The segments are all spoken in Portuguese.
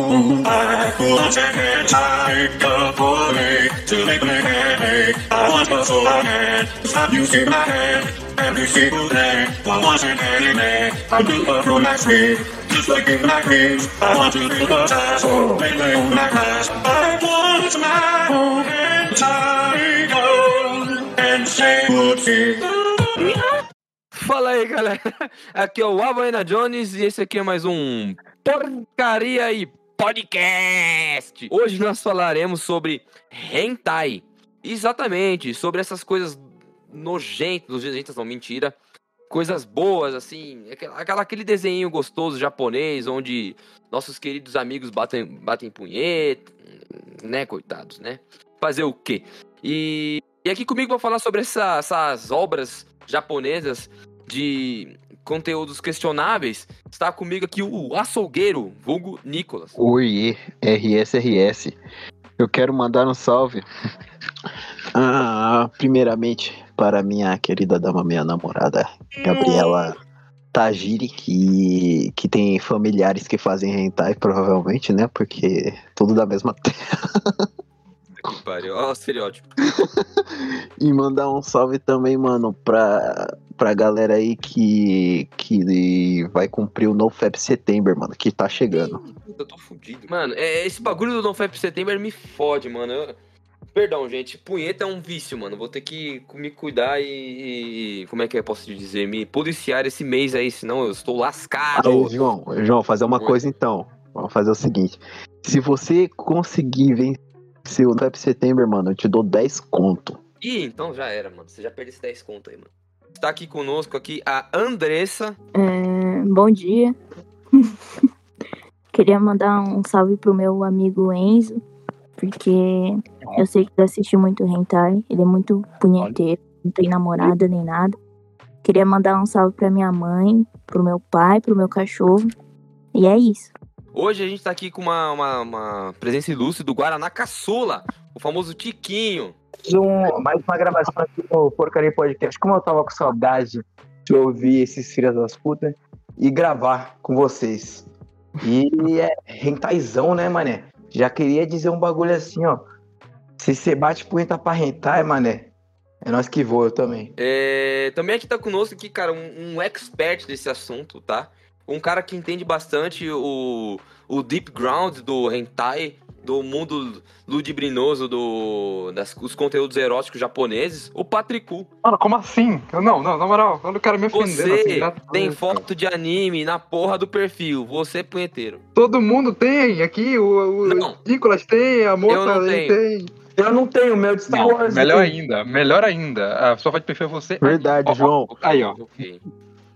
I to make happy. I want to so bad, stop see my hand. Every single day, I want your hand in I do a from my sleep, just like in my dreams. I want to the touch, so make me on my glass. I want my own and say goodbye. Fala aí, galera. Aqui é o Havaiana Jones e esse aqui é mais um Porcaria e Podcast. Hoje nós falaremos sobre hentai. Exatamente, sobre essas coisas nojentas, nojentas não, mentira. Coisas boas, assim, aquela, aquele desenho gostoso japonês, onde nossos queridos amigos batem, batem punheta, né, coitados, né? Fazer o quê? E, e aqui comigo vou falar sobre essa, essas obras japonesas de conteúdos questionáveis, está comigo aqui o açougueiro, vulgo Nicolas. Oi, RSRS. Eu quero mandar um salve. Ah, primeiramente, para minha querida dama, minha namorada, Gabriela Tajiri, que, que tem familiares que fazem hentai, provavelmente, né? Porque tudo da mesma terra. Que pariu, ó, o estereótipo. e mandar um salve também, mano, pra, pra galera aí que, que vai cumprir o NoFap Setembro, mano, que tá chegando. Eu tô fudido. Mano, é, esse bagulho do NoFap Setembro me fode, mano. Eu... Perdão, gente. Punheta é um vício, mano. Vou ter que me cuidar e, e. Como é que eu posso dizer? Me policiar esse mês aí, senão eu estou lascado. Aí, João, João, fazer uma coisa então. Vamos fazer o seguinte. Se você conseguir vencer o NoFap Setembro, mano, eu te dou 10 conto. Ih, então já era, mano. Você já perdeu esse 10 conto aí, mano. Está aqui conosco aqui a Andressa. É, bom dia. Queria mandar um salve pro meu amigo Enzo, porque eu sei que ele assiste muito hentai, ele é muito punheteiro, não tem namorada nem nada. Queria mandar um salve pra minha mãe, pro meu pai, pro meu cachorro. E é isso. Hoje a gente tá aqui com uma, uma, uma presença ilustre do Guaraná Caçula, o famoso Tiquinho. Um, mais uma gravação aqui no Porcaria Podcast. Como eu tava com saudade de ouvir esses filhos das putas e gravar com vocês. E é rentaizão, né, mané? Já queria dizer um bagulho assim, ó. Se você bate punheta pra rentar, mané, é nós que voa, eu também. É, também aqui tá conosco aqui, cara, um, um expert desse assunto, tá? Um cara que entende bastante o, o deep ground do hentai, do mundo ludibrinoso do, das, dos conteúdos eróticos japoneses, o Patricu. Mano, como assim? Eu, não, não, na moral, eu não quero me ofender. Você assim, tem foto de anime na porra do perfil, você é punheteiro. Todo mundo tem, aqui o, o Não. Nicolas tem, a Eu moça não aí tenho. tem. Eu não tenho meu de Star Wars. melhor ainda, melhor ainda. A sua foto de perfil é você. Verdade, Ó, João. Aí, ó. Ok.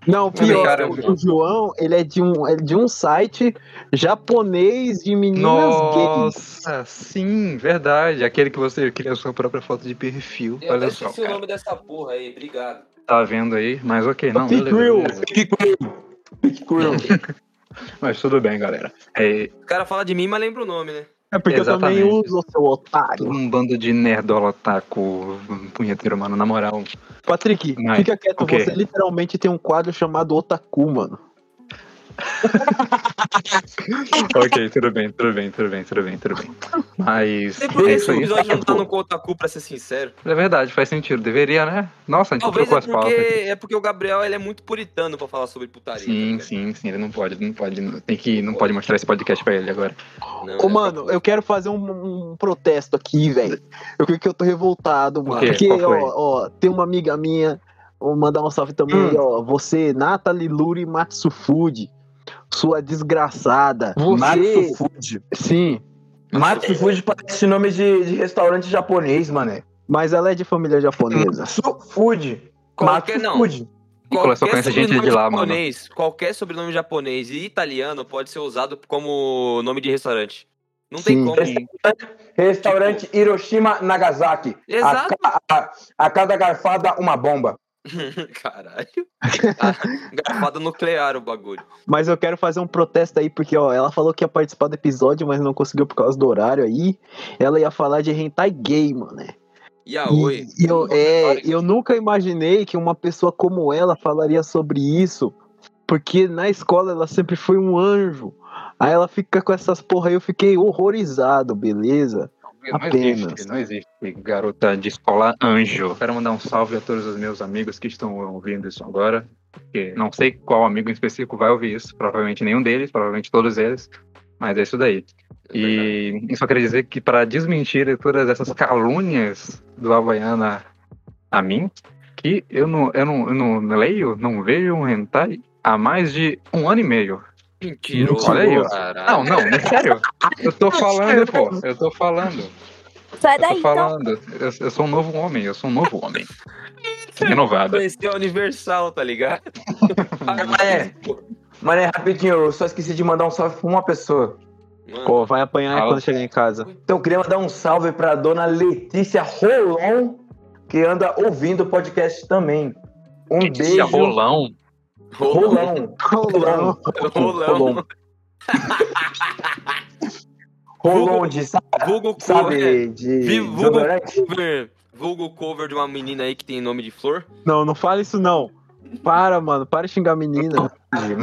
Não, pior, cara, o João, ele é de um, é de um site japonês de meninas gays. Nossa, sim, verdade. Aquele que você cria a sua própria foto de perfil. Eu Olha só, esqueci o cara. nome dessa porra aí, obrigado. Tá vendo aí? Mas ok, não. Pick Real, Pick Real. Mas tudo bem, galera. É, O cara fala de mim, mas lembra o nome, né? É porque eu também Exatamente. uso, seu otário. um bando de nerdola taco punheteiro, mano, na moral. Patrick, Mas, fica quieto, o quê? você literalmente tem um quadro chamado Otaku, mano. ok, tudo bem, tudo bem, tudo bem, tudo bem, tudo bem. Mas por que é esse isso aí. episódio não tá no Kotaku, pra ser sincero. É verdade, faz sentido. Deveria, né? Nossa, a gente Talvez trocou é as pautas. é porque o Gabriel ele é muito puritano pra falar sobre putaria. tá Sim, sim, sim, ele não pode, ele não pode, tem que, não pode mostrar esse podcast pra ele agora. Não, Ô, é mano, eu quero fazer um, um protesto aqui, velho. Eu creio que eu tô revoltado, mano. Porque, ó, ó, tem uma amiga minha, vou mandar um salve também, Hum. ó. Você, Nathalie Luri Matsufuji, sua desgraçada. Você, Matsufuji. sim, Matsufuji parece nome de, de restaurante japonês, mané. mas ela é de família japonesa. Matsufuji. Qualquer não. Matsufuji. Nicolas só conhece gente sobrenome de lá, mano. japonês, Qualquer sobrenome japonês e italiano pode ser usado como nome de restaurante. Não tem Sim. como. Restaurante Hiroshima Nagasaki. Exato. A, a- a cada garfada, uma bomba. Caralho. Ah, Garfada nuclear o bagulho. Mas eu quero fazer um protesto aí, porque, ó, ela falou que ia participar do episódio, mas não conseguiu por causa do horário aí. Ela ia falar de hentai gay, mano. E a oi. E, e eu, é, eu nunca imaginei que uma pessoa como ela falaria sobre isso porque na escola ela sempre foi um anjo. Aí ela fica com essas porra aí, eu fiquei horrorizado, beleza? Não Apenas. existe, não existe garota de escola anjo. Quero mandar um salve a todos os meus amigos que estão ouvindo isso agora. Porque não sei qual amigo em específico vai ouvir isso. Provavelmente nenhum deles, provavelmente todos eles. Mas é isso daí. É. E eu só queria dizer que para desmentir todas essas calúnias do Havaiana a mim, que eu não, eu não, eu não leio, não vejo um hentai há mais de um ano e meio. Mentiroso. Olha aí. Não, não, é sério. Eu tô falando, pô. Eu tô falando. Sai Eu daí, tô então. falando. Eu, eu sou um novo homem, eu sou um novo homem. Renovado. Conheceu a Universal, tá ligado? Mané, mané, rapidinho, eu só esqueci de mandar um salve pra uma pessoa. Mano, Pô, vai apanhar Fala. quando chegar em casa. Então eu queria mandar um salve pra dona Letícia Rolon, que anda ouvindo o podcast também. Um Letícia beijo. Rolão. Rolão. Rolão. Rolão. Rolão de, sabe, Vulgo cover. sabe de Vi- vulgo cover. Vulgo cover de uma menina aí que tem nome de flor. Não, não fala isso não. Para, mano, para de xingar a menina.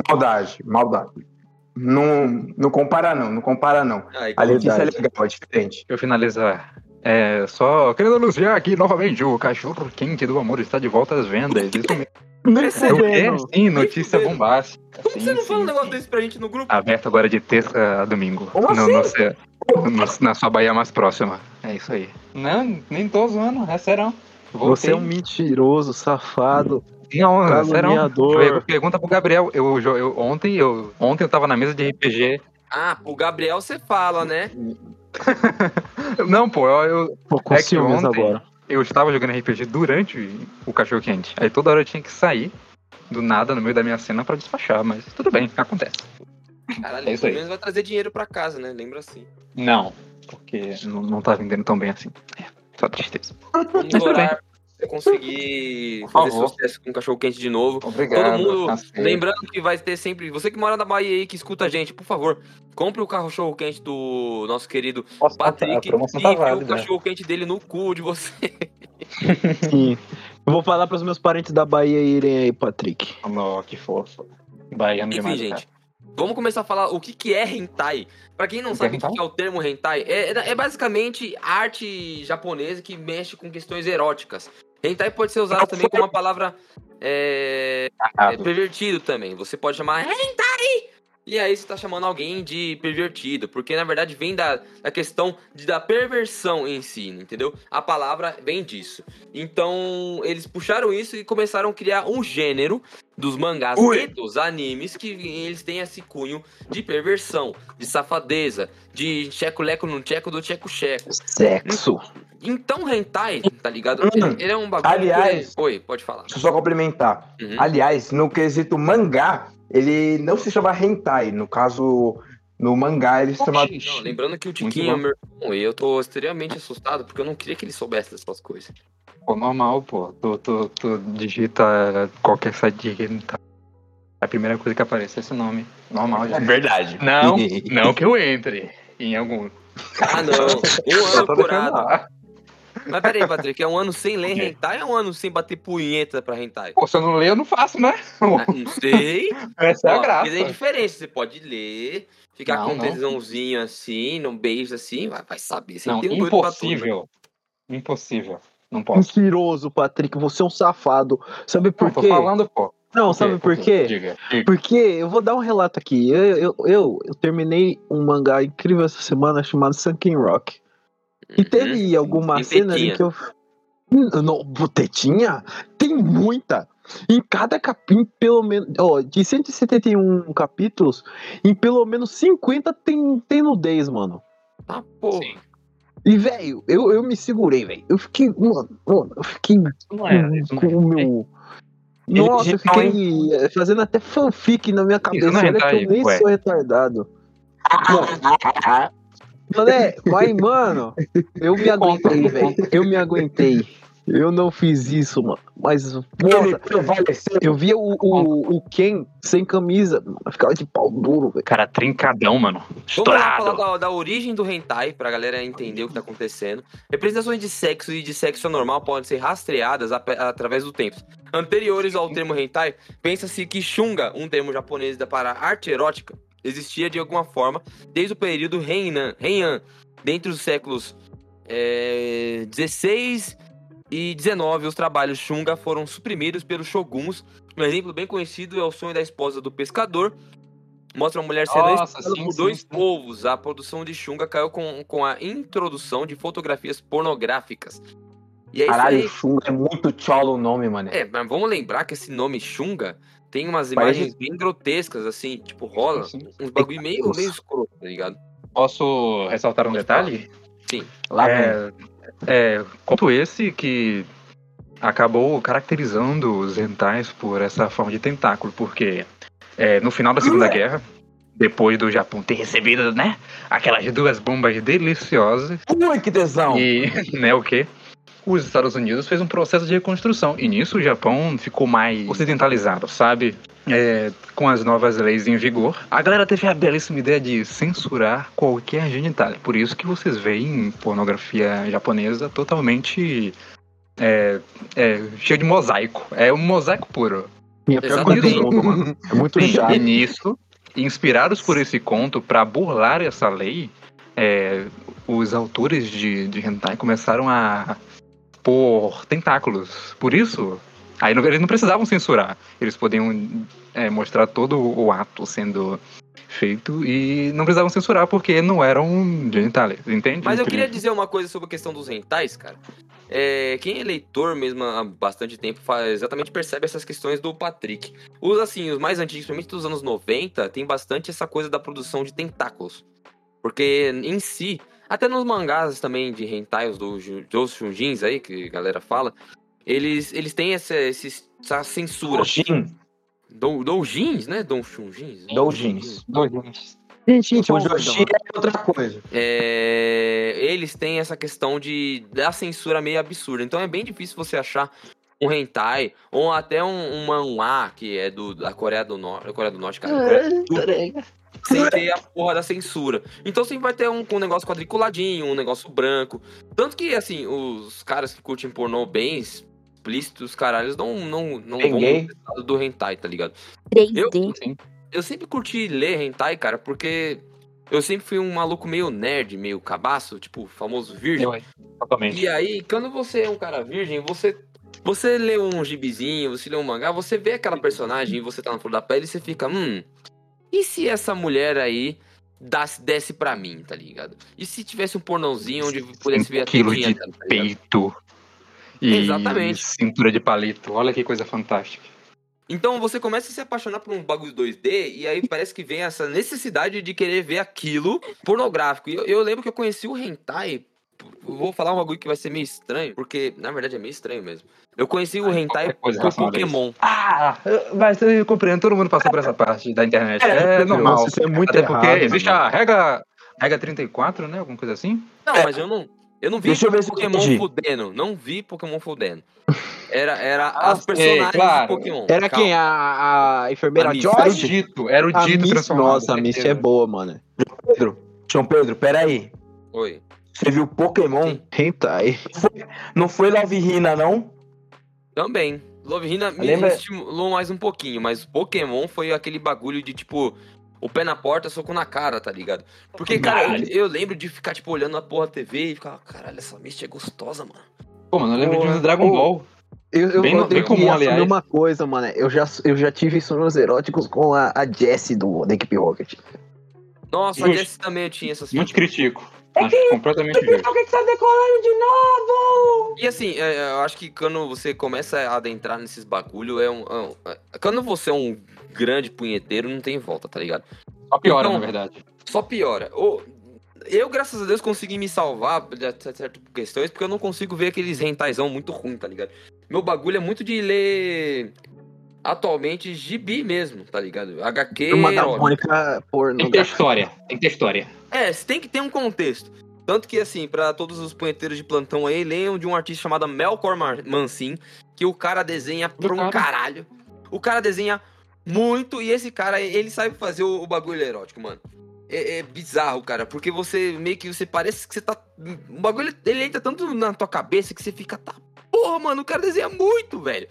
Maldade, maldade. Não, não compara não, não compara não. Ai, A Letícia é legal, é diferente. Deixa eu finalizar. É, só querendo anunciar aqui novamente, o cachorro quente do amor está de volta às vendas. Isso mesmo. Nem É, sim, notícia bombástica. Como Sim, você não sim, fala um negócio desse pra gente no grupo? Aberto agora de terça a domingo. Como no, assim? no seu- no- na sua Bahia mais próxima. É isso aí. Não, nem tô zoando, é serão. Você é um mentiroso, safado. Não, é serão. Pergunta pro Gabriel. Eu, jo- eu, ontem, eu, ontem eu tava na mesa de RPG. Ah, pro Gabriel você fala, né? Não, pô, eu, eu, Pô, com É que ontem- agora. Eu estava jogando RPG durante o cachorro quente. Aí toda hora eu tinha que sair do nada no meio da minha cena pra despachar, mas tudo bem, acontece. Caralho, É isso pelo aí. menos vai trazer dinheiro pra casa, né? Lembra assim. Não, porque não, não tá vendendo tão bem assim. É, só tristeza. Vamos tudo orar conseguir fazer sucesso com cachorro quente de novo. Obrigado. Todo mundo, aceito. lembrando que vai ter sempre. Você que mora na Bahia aí, que escuta a gente, por favor, compre o cachorro quente do nosso querido Posso contar, Patrick promoção e tá enfia o cachorro quente dele no cu de você. Sim. Eu vou falar pros meus parentes da Bahia irem aí, Patrick. Oh, que fofo. Baiano Enfim, demais, gente. Vamos começar a falar o que, que é hentai. Pra quem não O sabe é o que, é o termo hentai, é, é basicamente arte japonesa que mexe com questões eróticas. Hentai pode ser usado também como uma palavra é, é, pervertido também. Você pode chamar hentai! E aí você tá chamando alguém de pervertido, porque na verdade vem da, da questão de, da perversão em si, entendeu? A palavra vem disso. Então eles puxaram isso e começaram a criar um gênero dos mangás Ui. e dos animes que eles têm esse cunho de perversão, de safadeza, de checo-leco no checo do checo-checo. Sexo. Então hentai, tá ligado? Hum. Ele, ele é um bagulho... Aliás- que- Oi, pode falar. Deixa eu só complementar. Uhum. Aliás, no quesito mangá, ele não se chama hentai. No caso, no mangá ele se chama... Não, lembrando que o Tiquinho é meu irmão e eu tô extremamente assustado porque eu não queria que ele soubesse dessas coisas. Pô, normal, pô. Tu, tu, tu digita qualquer site de hentai. A primeira coisa que aparece é esse nome. Normal, É gente. verdade. Não, não que eu entre em algum. Ah, não. Um ano tô Mas peraí, Patrick, é um ano sem ler quê? hentai ou é um ano sem bater punheta pra hentai? Pô, se eu não ler, eu não faço, né? Ah, não sei. Essa é a Ó, graça. tem diferença. Você pode ler, ficar Não, com um não. tesãozinho assim, num beijo assim, vai, vai saber. Você Não, tem um pra tudo, né? impossível. Impossível. Não posso. Mentiroso, Patrick. Você é um safado. Sabe por Não, tô quê? falando, pô. Não, sabe por quê? Diga. diga. Porque eu vou dar um relato aqui. Eu, eu, eu, eu terminei um mangá incrível essa semana chamado Sunken Rock. E teve alguma Tem cena ali que eu. Hum, Não, tetinha? Tem muita. Em cada capítulo, pelo menos. Ó, de 171 capítulos, em pelo menos 50 tem, tem nudez, mano. Tá, porra. Sim. E, velho, eu, eu me segurei, velho. Eu fiquei. Mano, mano, eu fiquei Não é, com o meu. Nossa, eu fiquei eh, fazendo até fanfic na minha cabeça. não é Olha que eu nem ué. sou retardado. Mano, é, mas, mano, eu me aguentei, velho. Eu me aguentei. Eu não fiz isso, mano. Mas, porra, eu via o, o, o Ken sem camisa. mano. Ficava de pau duro, velho. Cara, trincadão, mano. Vamos lá Estourado. falar da, da origem do hentai, pra galera entender o que tá acontecendo. Representações de sexo e de sexo anormal podem ser rastreadas ap- através do tempo. Anteriores ao termo hentai, pensa-se que shunga, um termo japonês para arte erótica, existia de alguma forma desde o período Heian, Heian dentre os séculos é, 16 e 19, os trabalhos shunga foram suprimidos pelos shoguns. Um exemplo bem conhecido é o sonho da esposa do pescador. Mostra uma mulher sendo sim, por dois sim. povos. A produção de Xunga caiu com, com a introdução de fotografias pornográficas. E é Caralho, aí. Xunga é muito cholo o nome, mano. É, mas vamos lembrar que esse nome Xunga tem umas imagens bem grotescas, assim, tipo, rola Sim, sim. uns bagulho meio, meio escroto, tá ligado? Posso ressaltar um detalhe? Lá vem. É, é, conto esse que acabou caracterizando os hentais por essa forma de tentáculo, porque é, no final da Segunda Guerra, depois do Japão ter recebido, né, aquelas duas bombas deliciosas, Ui, que tesão. e, né, o quê? Os Estados Unidos fez um processo de reconstrução, e nisso o Japão ficou mais ocidentalizado, sabe? É, com as novas leis em vigor, a galera teve a belíssima ideia de censurar qualquer genital. Por isso que vocês veem pornografia japonesa totalmente é, é, cheia de mosaico. É um mosaico puro. E a pior coisa do mundo, mano. É muito Sim, chato. e nisso, inspirados por esse conto, para burlar essa lei, é, os autores de, de hentai começaram a pôr tentáculos. Por isso, aí não- eles não precisavam censurar. Eles podiam é, mostrar todo o ato sendo feito e não precisavam censurar porque não eram genitais, entende? Mas eu queria dizer uma coisa sobre a questão dos rentais, cara. É, quem é leitor mesmo há bastante tempo faz, exatamente percebe essas questões do Patrick. Os assim, os mais antigos, principalmente dos anos 90, tem bastante essa coisa da produção de tentáculos. Porque em si, até nos mangás também de hentai, os do, dos shunjins aí, que a galera fala, eles, eles têm essa, essa censura. Doujin. Dou- Doujins, né? Dou shunjins? Doujins. Gente, O Joshi é outra coisa. é, eles têm essa questão de da censura meio absurda. Então é bem difícil você achar um hentai ou até um, um manhwa que é do, da Coreia do Norte, Coreia do Norte, cara, Coreia do Sul, sem ter a porra da censura. Então sempre vai ter um, um negócio quadriculadinho, um negócio branco. Tanto que, assim, os caras que curtem pornô bem explícitos, caralhos, não, não, não vão no lado do hentai, tá ligado? 3D. Sim. eu sempre curti ler hentai, cara, porque eu sempre fui um maluco meio nerd, meio cabaço, tipo, famoso virgem. Eu. E aí, quando você é um cara virgem, você você lê um gibizinho, você lê um mangá, você vê aquela personagem e você tá na flor da pele e você fica, hum, e se essa mulher aí desse, desse pra mim, tá ligado? E se tivesse um pornãozinho onde pudesse ver a tetinha de tá peito. E Exatamente. cintura de palito. Olha que coisa fantástica. Então você começa a se apaixonar por um bagulho 2D e aí parece que vem essa necessidade de querer ver aquilo pornográfico. E eu, eu lembro que eu conheci o hentai. Vou falar um bagulho que vai ser meio estranho, porque na verdade é meio estranho mesmo. Eu conheci o hentai por a isso. Pokémon. Ah, mas eu compreendo, todo mundo passou por essa parte da internet. É, normal. Nossa, isso é muito Até porque errado, existe mano. a regra, regra 34, né? Alguma coisa assim. Não, É. mas eu não. Eu não vi Deixa eu ver se eu Pokémon entendi. fudendo. Não vi Pokémon fudendo. Era, era Ah, as personagens claro. de Pokémon. Era Calma. quem? A, a enfermeira A Miss. Era o Joyce? dito, era o A dito Miss, transformado. nossa, a Miss é boa, mano. Pedro. João Pedro, peraí. Oi. Você viu Pokémon? Hentai. Não foi Love Hina, não? Também. Love Hina me Lembra- estimulou mais um pouquinho, mas Pokémon foi aquele bagulho de tipo. O pé na porta, soco na cara, tá ligado? Porque, cara, eu, eu lembro de ficar, tipo, olhando a porra da TV e ficar, caralho, essa Misty é gostosa, mano. Pô, mano, eu lembro Pô, de um Dragon. Ball. Eu, eu, Bem- eu bem tenho comum, que assumir aliás. uma coisa, mano. Eu já, eu já tive sonhos eróticos com a, a Jessie do da equipe Rocket. Nossa, a Justo. Jessie também eu tinha essas Não te critico. Acho completamente justo. Por que que tá decolando de novo? E assim, é, eu acho que quando você começa a adentrar nesses bagulho, é um, é um- é- Quando você é um grande punheteiro, não tem volta, tá ligado? Só piora, Então- na verdade. Só piora. Eu, graças a Deus, consegui me salvar de certas questões, porque eu não consigo ver aqueles rentaizão muito ruim, tá ligado? Meu bagulho é muito de ler. Atualmente, gibi mesmo, tá ligado? HQ. Uma da. Mônica porno. Tem que ter história. Tem que ter história. É, você tem que ter um contexto. Tanto que, assim, pra todos os punheteiros de plantão aí, leiam de um artista chamado Melkor Mancin, que o cara desenha pra um cara. caralho. O cara desenha muito, e esse cara, ele sabe fazer o, o bagulho erótico, mano. É, é bizarro, cara, porque você meio que você parece que você tá. O bagulho ele entra tanto na tua cabeça que você fica, tá. Porra, mano, o cara desenha muito, velho.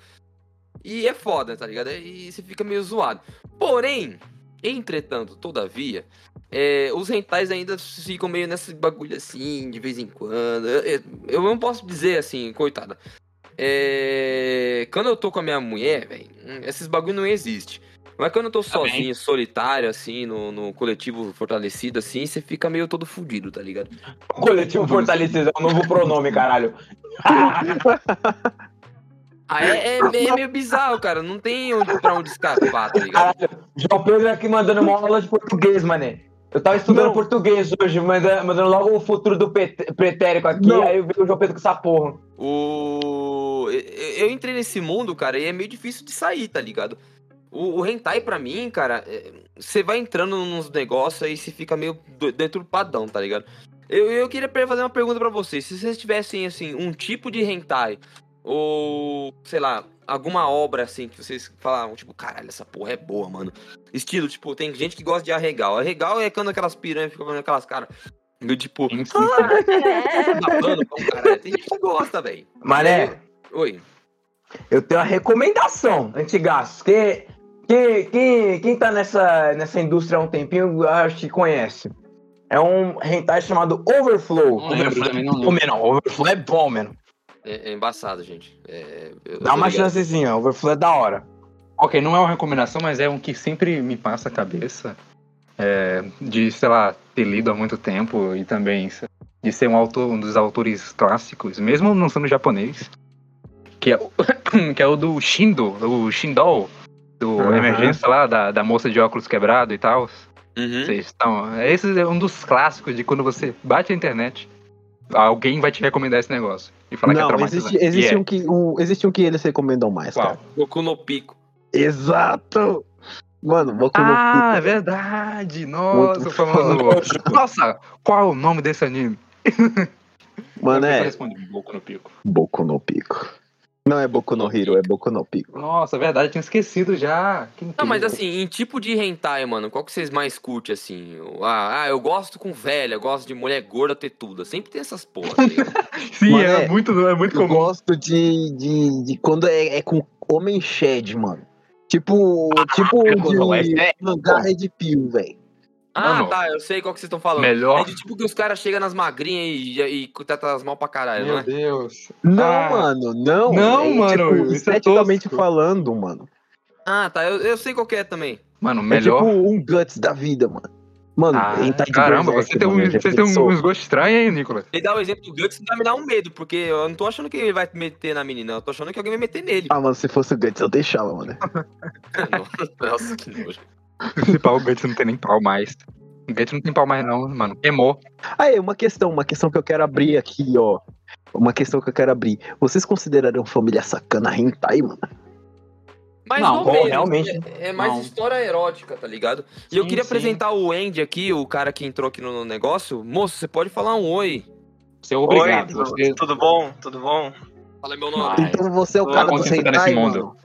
E é foda, tá ligado? E você fica meio zoado. Porém, entretanto, todavia, é, os rentais ainda ficam meio nesse bagulho assim, de vez em quando. Eu, eu- não posso dizer assim, coitada. É, quando eu tô com a minha mulher, velho, hum, esses bagulho não existe. Mas quando eu tô Tá bem. sozinho, solitário, assim, no, no coletivo fortalecido, assim, você fica meio todo fudido, tá ligado? Coletivo Fortalecido é um novo pronome, caralho. Ah, é, é- é meio bizarro, cara. Não tem onde, pra onde escapar, tá ligado? Caralho, João Pedro aqui mandando uma aula de português, mané. Eu tava estudando Não. português hoje, manda- mandando logo o futuro do pretérico aqui, Não. aí eu vi o João Pedro com essa porra. O... eu- entrei nesse mundo, cara, e é meio difícil de sair, tá ligado? O, o hentai, pra mim, cara, é- você vai entrando nos negócios aí você fica meio do- deturpadão, tá ligado? Eu, eu queria fazer uma pergunta pra vocês. Se vocês tivessem, assim, um tipo de hentai, ou, sei lá, alguma obra, assim, que vocês falavam, tipo, caralho, essa porra é boa, mano. Estilo, tipo, tem gente que gosta de arregal. Arregal é quando aquelas piranhas ficam fazendo aquelas caras, do tipo, Sim, sim. um caralho. Tem gente que gosta, velho. Mané, Oi. eu tenho uma recomendação, antigaço, que, que, que quem tá nessa, nessa indústria há um tempinho, eu acho que conhece. É um hentai chamado Overflow. Não também não Overflow é bom, mano. É, é embaçado, gente. É, eu- Dá uma ligado. chancezinha, Overflow é da hora. Ok, não é uma recomendação, mas é um que sempre me passa a cabeça. é, de, sei lá, ter lido há muito tempo e também de ser um autor, um dos autores clássicos, mesmo não sendo japonês. Que é, o- que é o do Shindo, o Shindol, do Aham. Emergência lá, da, da moça de óculos quebrado e tal. Uhum. Vocês estão. Esse é um dos clássicos de quando você bate a internet, alguém vai te recomendar esse negócio. E falar que é Não, traumatizante. existe, existe, E é. um que, um, existe um que eles recomendam mais, Qual? cara. Goku no pico. Exato! Mano, Boku no Ah, é Pico. verdade! Nossa, Muito o famoso. Nossa, qual é o nome desse anime? Mano, Eu é Boku no Pico. Boku no Pico. Não é Boku no Hero, é Boku no Pico. Nossa, é verdade, eu tinha esquecido já. Que Não, mas assim, em tipo de hentai, mano, qual que vocês mais curtem, assim? Ah, ah, eu gosto com velha, eu gosto de mulher gorda tetuda. Sempre tem essas porra, tá? Sim, Mano, é, é- muito, é muito Eu comum. gosto de, de, de quando é, é com homem shed, mano. Tipo, tipo não, esse de é- mangá Red Pill, velho. Ah, Mano, tá, eu sei qual que vocês estão falando. Melhor. É de tipo que os caras chegam nas magrinhas e, e, e tratam as mal pra caralho, não Meu é? Deus. Não, Ah, mano, não. Não, É, mano, Tipo, isso é esteticamente tosco. falando, mano. Ah, tá, eu, eu sei qual que é também. Mano, É melhor. tipo um guts da vida, mano. Mano, Ah, de caramba, você tem, um, mano, você tem uns gostos estranhos, hein, Nicolas? Ele dá o exemplo do Guts vai me dar um medo, porque eu não tô achando que ele vai meter na menina, eu tô achando que alguém vai meter nele. Ah, mano, se fosse o Guts, eu deixava, mano. Nossa, que nojo. Guts não tem nem pau mais. O Guts não tem pau mais, não, mano. Queimou. Aí, uma questão, uma questão que eu quero abrir aqui, ó. Uma questão que eu quero abrir. Vocês considerariam família sacana hentai, mano? Mais Não, bom, realmente, É, é mais não. história erótica, tá ligado? E eu queria sim. apresentar o Andy aqui, o cara que entrou aqui no negócio. Moço, você pode falar um oi. Você é obrigado. Oi, você... tudo, tudo bom? Tudo bom? Fala meu nome. Então você é o cara do hentai, nesse mundo. mano?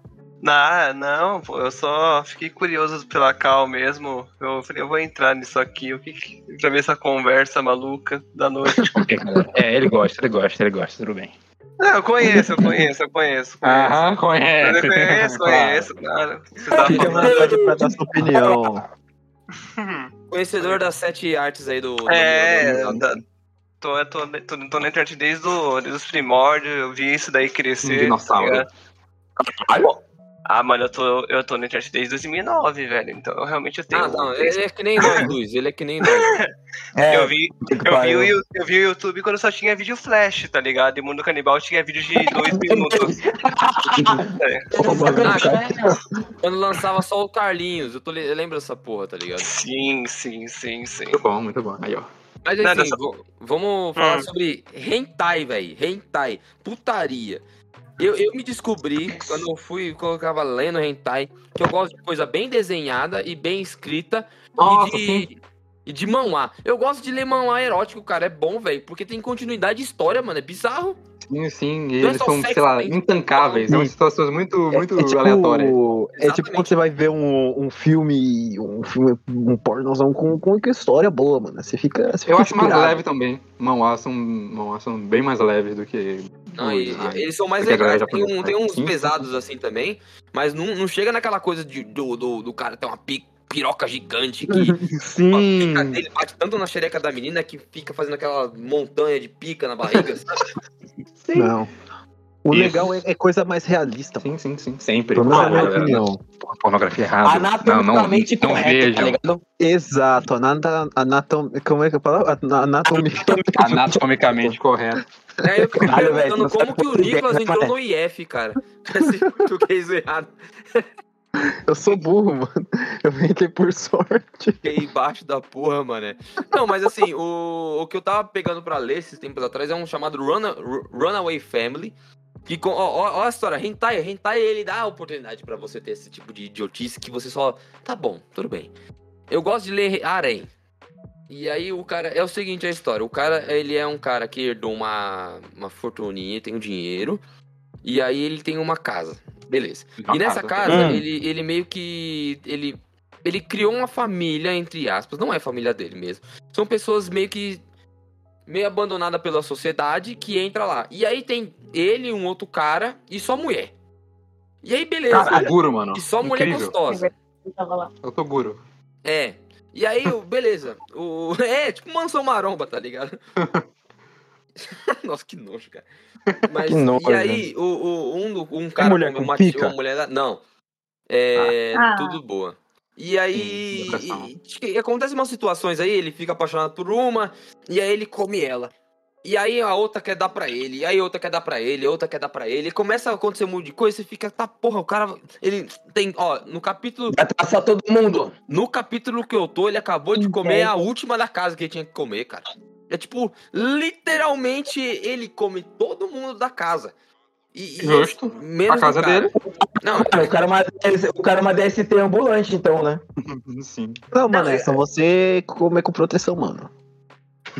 Não, não, pô, eu só fiquei curioso pela Cal mesmo. Eu falei, eu vou entrar nisso aqui, o que que- pra ver essa conversa maluca da noite. É, ele gosta, ele gosta, ele gosta, tudo bem. Não, eu conheço, eu conheço, eu conheço. conheço. Aham, Eu conhece. conheço, conheço, claro. Você tá falando. pra dar sua opinião. Conhecedor das sete artes aí do. do- É, do- do- da- tô, tô, tô, tô na internet desde, o, desde os primórdios, eu vi isso daí crescer. Um dinossauro. tá ligado? Ah, mano, eu tô, eu tô na internet desde 2009, velho. Então eu realmente eu tenho. Ah, não, ele é que nem nós, Luiz. Ele é que nem nós. É, eu vi, Eu vi, o, eu vi o YouTube quando só tinha vídeo flash, tá ligado? E Mundo Canibal tinha vídeo de dois minutos. É. Ah, Quando lançava só o Carlinhos, eu, tô, eu lembro dessa porra, tá ligado? Sim, sim, sim, sim. Muito bom, muito bom. Aí, ó. Mas Nada, assim, só- vo- vamos falar Hum. sobre hentai, velho. Hentai. Putaria. Eu, eu me descobri, quando eu fui, quando eu tava lendo hentai, que eu gosto de coisa bem desenhada e bem escrita. Nossa, e de. E de manhwa. Eu gosto de ler manhwa erótico, cara. É bom, velho. Porque tem continuidade de história, mano. É bizarro. Sim, sim. Não é Eles são, sexo, sei lá, tem- intancáveis. São situações muito, muito é, tipo, aleatórias. É tipo quando você vai ver um, um filme, um filme, um pornozão com, com história boa, mano. Você fica. Você Eu fica acho mais leve também. Manhwa são, manhwa são bem mais leves do que. Não, e- eles são mais a legais. Tem, um- tem uns Sim, sim, pesados assim também. Mas não, não chega naquela coisa de, do, do, do cara ter uma pi- piroca gigante que. a Sim. pica dele bate tanto na xereca da menina que fica fazendo aquela montanha de pica na barriga. sabe? Não. O Isso. legal é, é coisa mais realista. Sim, sim, sim. Sempre. Pelo menos Ah, na minha opinião. Pornografia errada. Não, não, Anatomicamente não correto, vejam. tá ligado? Exato. Anata, anatom, como é que eu falo? Anatomia. Anatomicamente correto. Aí eu fico Caralho, perguntando não como que o Nicolas entrou no IF, cara. Esse português errado. Eu sou burro, mano. Eu entrei por sorte. Fiquei embaixo da porra, mané. Não, mas assim, o, o que eu tava pegando pra ler esses tempos atrás é um chamado Runa, Ru- Runaway Family. Que com, ó, ó, ó a história, Hentai, Hentai ele dá a oportunidade pra você ter esse tipo de idiotice que você só. Tá bom, tudo bem. Eu gosto de ler Harem. E aí o cara. É o seguinte a história. O cara, ele é um cara que herdou uma, uma fortuninha, tem um dinheiro. E aí ele tem uma casa. Beleza. E nessa casa, Hum. ele, ele meio que. Ele, ele criou uma família, entre aspas. Não é família dele mesmo. São pessoas meio que. Meio abandonadas pela sociedade que entra lá. E aí tem ele, um outro cara e só mulher. E aí, beleza. Toguro, mano. E só mulher Incrível. gostosa. Eu. Eu Toguro. É. E aí, beleza. O, é, tipo mansão maromba, tá ligado? Nossa, que nojo, cara. Mas, Que nojo. E aí, o, o- um, um cara mulher com uma, pica? uma mulher. Não. É. Ah. Tudo boa. E aí. Sim, e- e acontece umas situações aí, ele fica apaixonado por uma, e aí ele come ela. E aí a outra quer dar pra ele, e aí outra quer dar pra ele, outra quer dar pra ele. E começa a acontecer um monte de coisa, você fica, tá porra, o cara. Ele tem, ó, no capítulo. Vai passar todo mundo. No capítulo que eu tô, ele acabou de comer Inveja. a última da casa que ele tinha que comer, cara. É tipo, literalmente ele come todo mundo da casa. E, e Justo. menos A casa o cara. dele. Não, Cara, o cara é uma, o cara é uma DST ambulante, então, né? Sim. Não, mano, Não, é só você comer com proteção, mano.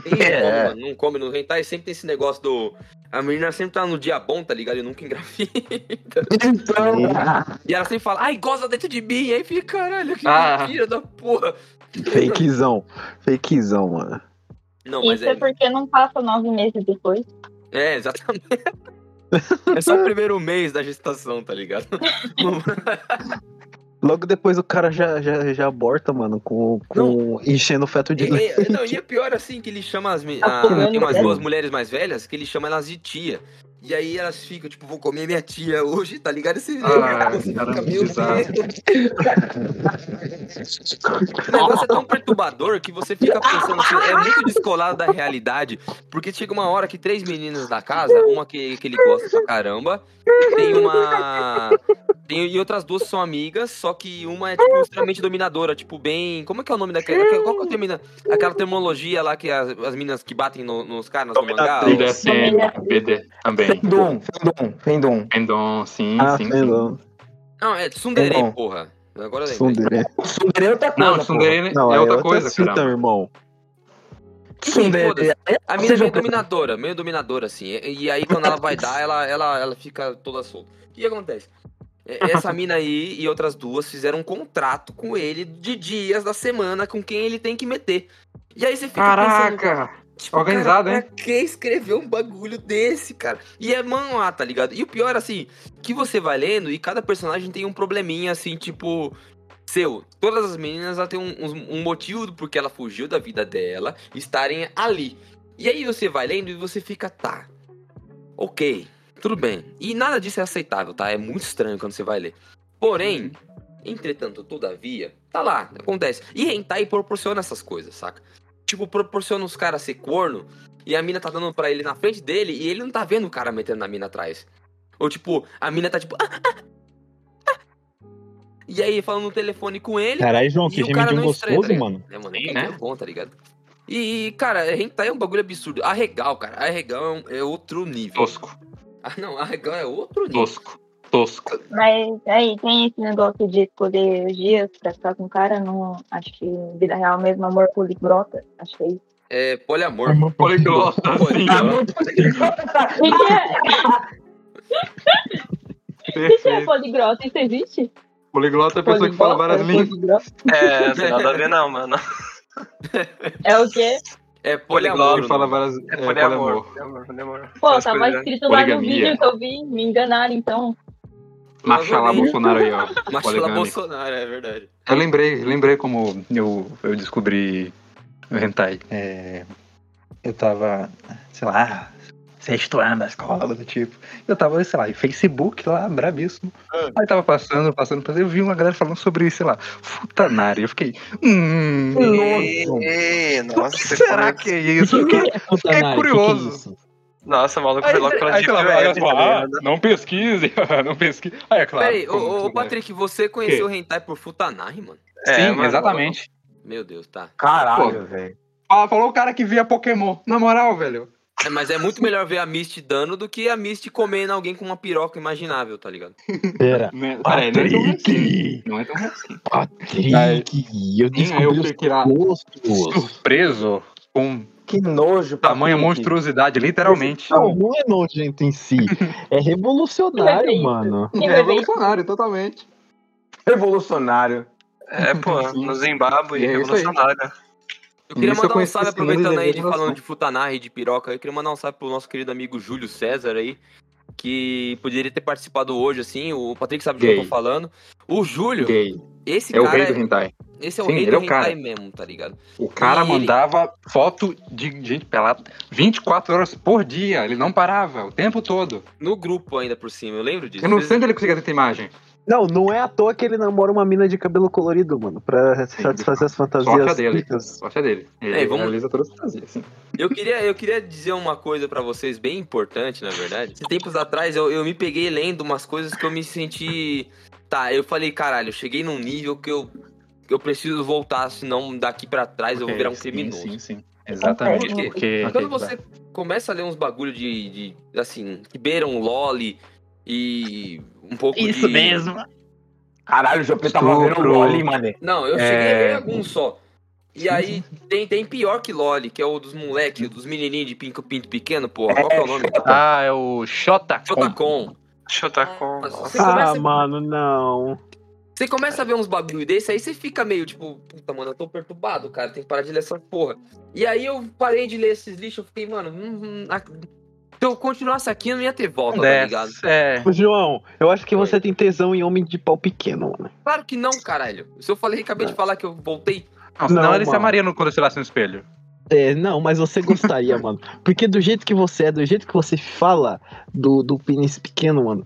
ele É. come, não come no hentai, sempre tem esse negócio do... A menina sempre tá no dia bom, tá ligado? E nunca engravida. Então, E ela sempre fala, ai, goza dentro de mim. E aí fica, caralho, que Ah. mentira da porra. Fakezão. Fakezão, mano. Não, mas Isso é é... porque não passa nove meses depois. É, exatamente. É só o primeiro mês da gestação, tá ligado? Logo depois o cara já, já, já aborta, mano, com, com enchendo o feto de E, leite. e- não, e é pior assim que ele chama as Tá a- tem umas duas mulheres mais velhas que ele chama elas de tia. E aí elas ficam, tipo, vou comer minha tia hoje, tá ligado? Esse Ah, você fica, caramba, meu. O negócio é tão perturbador que você fica pensando assim, é muito descolado da realidade. Porque chega uma hora que três meninas da casa, uma que, que ele gosta pra caramba, tem uma. Tem, e outras duas são amigas, só que uma é, tipo, extremamente dominadora, tipo, bem. Como é que é o nome daquela? Qual que é o termina, aquela terminologia lá que as, as meninas que batem no- nos caras no mangá? BD também. Fendum, Fendum, Fendum. Pendon, sim, Ah, sim. Fendon. Não, é tsundere, Não. porra. Agora. Tsundere. Tsundere é outra coisa. Não, Tsundere Não, é outra outra coisa, fita, cara. irmão. Foda-se. Tsundere. é- A mina é meio dominadora, meio dominadora, assim. E, e aí, quando ela vai dar, ela, ela, ela fica toda solta. O que acontece? É, Essa mina aí e outras duas fizeram um contrato com ele de dias da semana com quem ele tem que meter. E aí você fica pensando, Caraca! Tipo, organizado, cara, hein? Pra que escrever um bagulho desse, cara? E é manhwa, tá ligado? E o pior, assim, que você vai lendo e cada personagem tem um probleminha, assim, tipo... Seu, todas as meninas ela tem um, uns- um motivo do porquê ela fugiu da vida dela estarem ali. E aí você vai lendo e você fica, tá, ok, tudo bem. E nada disso é aceitável, tá? É muito estranho quando você vai ler. Porém, entretanto, todavia, tá lá, acontece. E Hentai proporciona essas coisas, saca? Tipo, proporciona os caras ser corno e a mina tá dando pra ele na frente dele e ele não tá vendo o cara metendo na mina atrás. Ou tipo, a mina tá tipo. "Ah, ah, ah." E aí falando no telefone com ele. Caralho, João, E que o cara gemidinho não estranha, tá gostoso, ligado? mano. É, mano, Sim, é né? muito bom, tá ligado? E, cara, hentai é um bagulho absurdo. Arregal, cara. Arregal é, um- é outro nível. Tosco, Ah, não, arregal é outro nível. tosco. Tosca. Mas aí tem esse negócio de escolher os dias pra ficar com o cara, não. Acho que vida real mesmo, amor poliglota. Acho que é isso. É poliamor. Poliglota, sim. Poliglota. O que é, é poliglota? Isso existe? Poliglota é a pessoa que fala várias línguas. Poliglota? É, não tem nada a ver não, mano. É o quê? É Poliglota. Que fala várias. É É, poliamor. poliamor. poliamor, poliamor. Pô, tava coisas- escrito lá no vídeo que eu vi, me enganaram então. Machala. Bolsonaro aí, ó. Machala. Bolsonaro, é verdade. Eu lembrei, lembrei como eu, eu descobri o hentai. É, eu tava, sei lá, sexto ano da escola, do tipo. Eu tava, sei lá, em Facebook lá, brabíssimo. Aí tava passando, passando, passando, eu vi uma galera falando sobre, sei lá, futanari. Eu fiquei, hum, Ê, Nossa, você será que é isso? Eu fiquei, fiquei curioso. Nossa, o maluco Aí, foi logo pra aí, Deep aquela Web, galera falou, tá ah, ligado? não pesquise, não pesquise. Aí, é claro. Peraí, ô, né? Patrick, você conheceu o hentai por Futanari, mano? É, Sim, mano, exatamente. Meu Deus, tá. Caralho, velho. Fala- Falou o cara que via Pokémon. Na moral, velho. É, mas é muito melhor ver a Misty dando do que a Misty comendo alguém com uma piroca imaginável, tá ligado? Pera. Né, Peraí, não é tão assim. Patrick! Não é tão assim. Patrick! Eu eu descobri os fiquei lá. gostos. Surpreso com Que nojo. tamanha monstruosidade, literalmente. Não, não é nojento em si. É revolucionário, Que mano. É bebê. revolucionário, totalmente. Revolucionário. É, pô, no Zimbábue, E é revolucionário. Eu queria mandar um salve, aproveitando aí de falando de Futanari, de piroca. Eu queria mandar um salve pro nosso querido amigo Júlio César aí, que poderia ter participado hoje, assim. O Patrick sabe do que eu tô falando. O Júlio, Gay. esse É o cara, rei do hentai. Esse é o Sim, rei ele do é o cara. mesmo, tá ligado? O cara E ele- mandava foto de gente pelada 24 horas por dia. Ele não parava, o tempo todo. No grupo ainda por cima, eu lembro disso. Eu não sei onde ele conseguia ter imagem. Não, não é à toa que ele namora uma mina de cabelo colorido, mano. Pra satisfazer as Sorte a fantasias. dele. Sorte é dele. Ele É, vamos- realiza todas as fantasias, sim. Eu queria, eu queria dizer uma coisa pra vocês bem importante, na verdade. Esses tempos atrás eu, eu me peguei lendo umas coisas que eu me senti. Tá, eu falei, caralho, eu cheguei num nível que eu, eu preciso voltar, senão daqui pra trás eu vou virar um Sim, criminoso. Sim, sim. Exatamente. Porque- Porque. Quando você começa a ler uns bagulho de, de assim, que beiram loli e um pouco de... Caralho, o Jopê tava vendo ali, mano. Não, eu cheguei É. a ver alguns só. E aí tem, tem pior que loli, que é o dos moleque, dos menininhos de pinco pinto pequeno, porra. Qual que é o nome? Ah, é o Shotacon. Você começa- Ah, mano, não. Você começa a ver uns bagulho desse, aí você fica meio tipo, puta, mano, eu tô perturbado, cara, tem que parar de ler essa porra. E aí eu parei de ler esses lixos, eu fiquei, mano, hum, hum, a- se eu continuasse aqui, eu não ia ter volta, tá ligado? É. Ô, João, eu acho que você tem tesão em homem de pau pequeno, mano. Claro que não, caralho. Se eu falei, acabei de falar que eu voltei. Não, senão Não, ele se amaria no- quando eu olhasse no espelho. É, não, mas você gostaria, mano. Porque do jeito que você é, do jeito que você fala do, do pênis pequeno, mano.